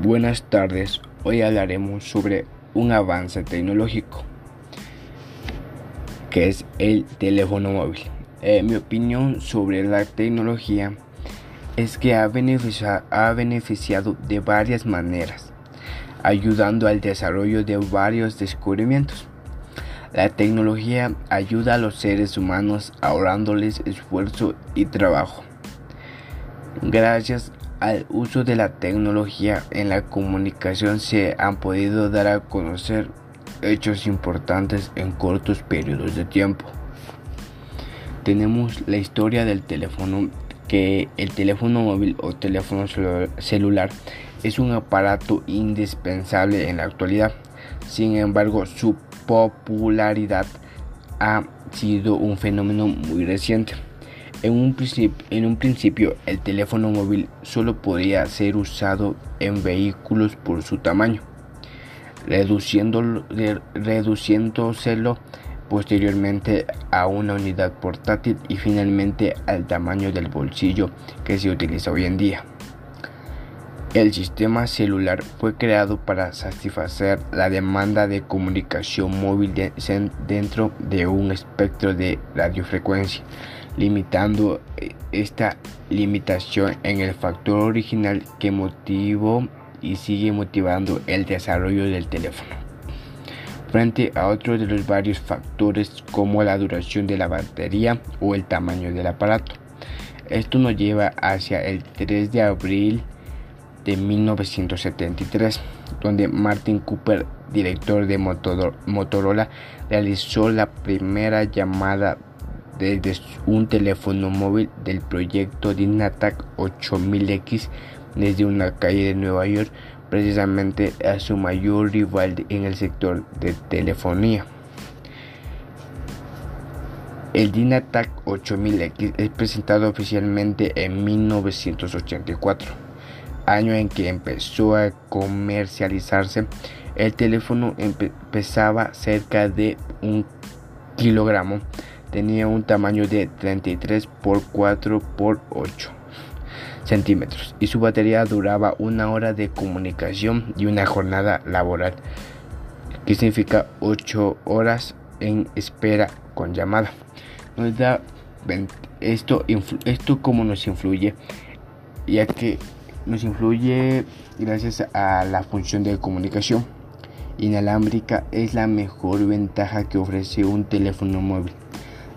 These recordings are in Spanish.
Buenas tardes, hoy hablaremos sobre un avance tecnológico que es el teléfono móvil. Eh, mi opinión sobre la tecnología es que ha beneficiado, ha beneficiado de varias maneras, ayudando al desarrollo de varios descubrimientos. La tecnología ayuda a los seres humanos ahorrándoles esfuerzo y trabajo. Gracias al uso de la tecnología en la comunicación se han podido dar a conocer hechos importantes en cortos periodos de tiempo. Tenemos la historia del teléfono, que el teléfono móvil o teléfono celular es un aparato indispensable en la actualidad. Sin embargo, su popularidad ha sido un fenómeno muy reciente. En un, principio, el teléfono móvil solo podía ser usado en vehículos por su tamaño, reduciéndoselo posteriormente a una unidad portátil y finalmente al tamaño del bolsillo que se utiliza hoy en día. El sistema celular fue creado para satisfacer la demanda de comunicación móvil dentro de un espectro de radiofrecuencia limitando eh, esta limitación en el factor original que motivó y sigue motivando el desarrollo del teléfono. Frente a otros de los varios factores como la duración de la batería o el tamaño del aparato. Esto nos lleva hacia el 3 de abril de 1973, donde Martin Cooper, director de Motorola, realizó la primera llamada desde un teléfono móvil del proyecto Dynatac 8000X desde una calle de Nueva York, precisamente a su mayor rival en el sector de telefonía. El Dynatac 8000X es presentado oficialmente en 1984, año en que empezó a comercializarse. El teléfono pesaba cerca de un kilogramo tenía un tamaño de 33 por 4 por 8 centímetros y su batería duraba una hora de comunicación y una jornada laboral, que significa 8 horas en espera con llamada. Nos da esto, esto como nos influye, ya que nos influye gracias a la función de comunicación inalámbrica es la mejor ventaja que ofrece un teléfono móvil.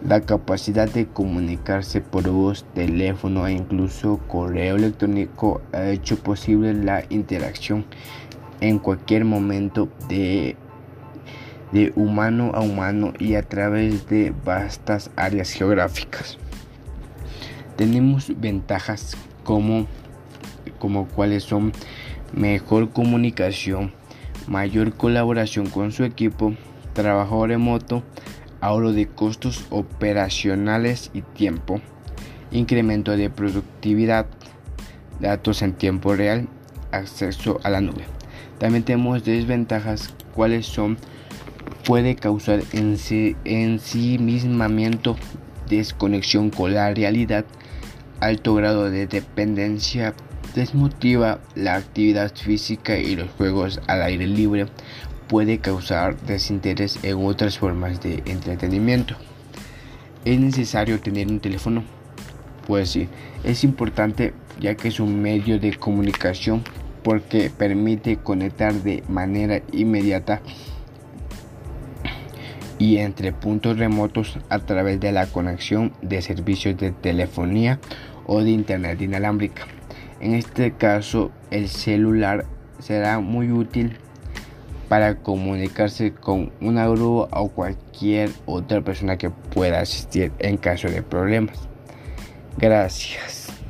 La capacidad de comunicarse por voz, teléfono e incluso correo electrónico ha hecho posible la interacción en cualquier momento de, humano a humano y a través de vastas áreas geográficas. Tenemos ventajas como, como cuáles son mejor comunicación, mayor colaboración con su equipo, trabajo remoto, ahorro de costos operacionales y tiempo, incremento de productividad, datos en tiempo real, acceso a la nube. También tenemos desventajas, cuáles son, puede causar ensimismamiento, desconexión con la realidad, alto grado de dependencia, desmotiva la actividad física y los juegos al aire libre, puede causar desinterés en otras formas de entretenimiento. ¿Es necesario tener un teléfono? Pues sí, es importante ya que es un medio de comunicación porque permite conectar de manera inmediata y entre puntos remotos a través de la conexión de servicios de telefonía o de internet inalámbrica. En este caso, el celular será muy útil para comunicarse con una grúa o cualquier otra persona que pueda asistir en caso de problemas. Gracias.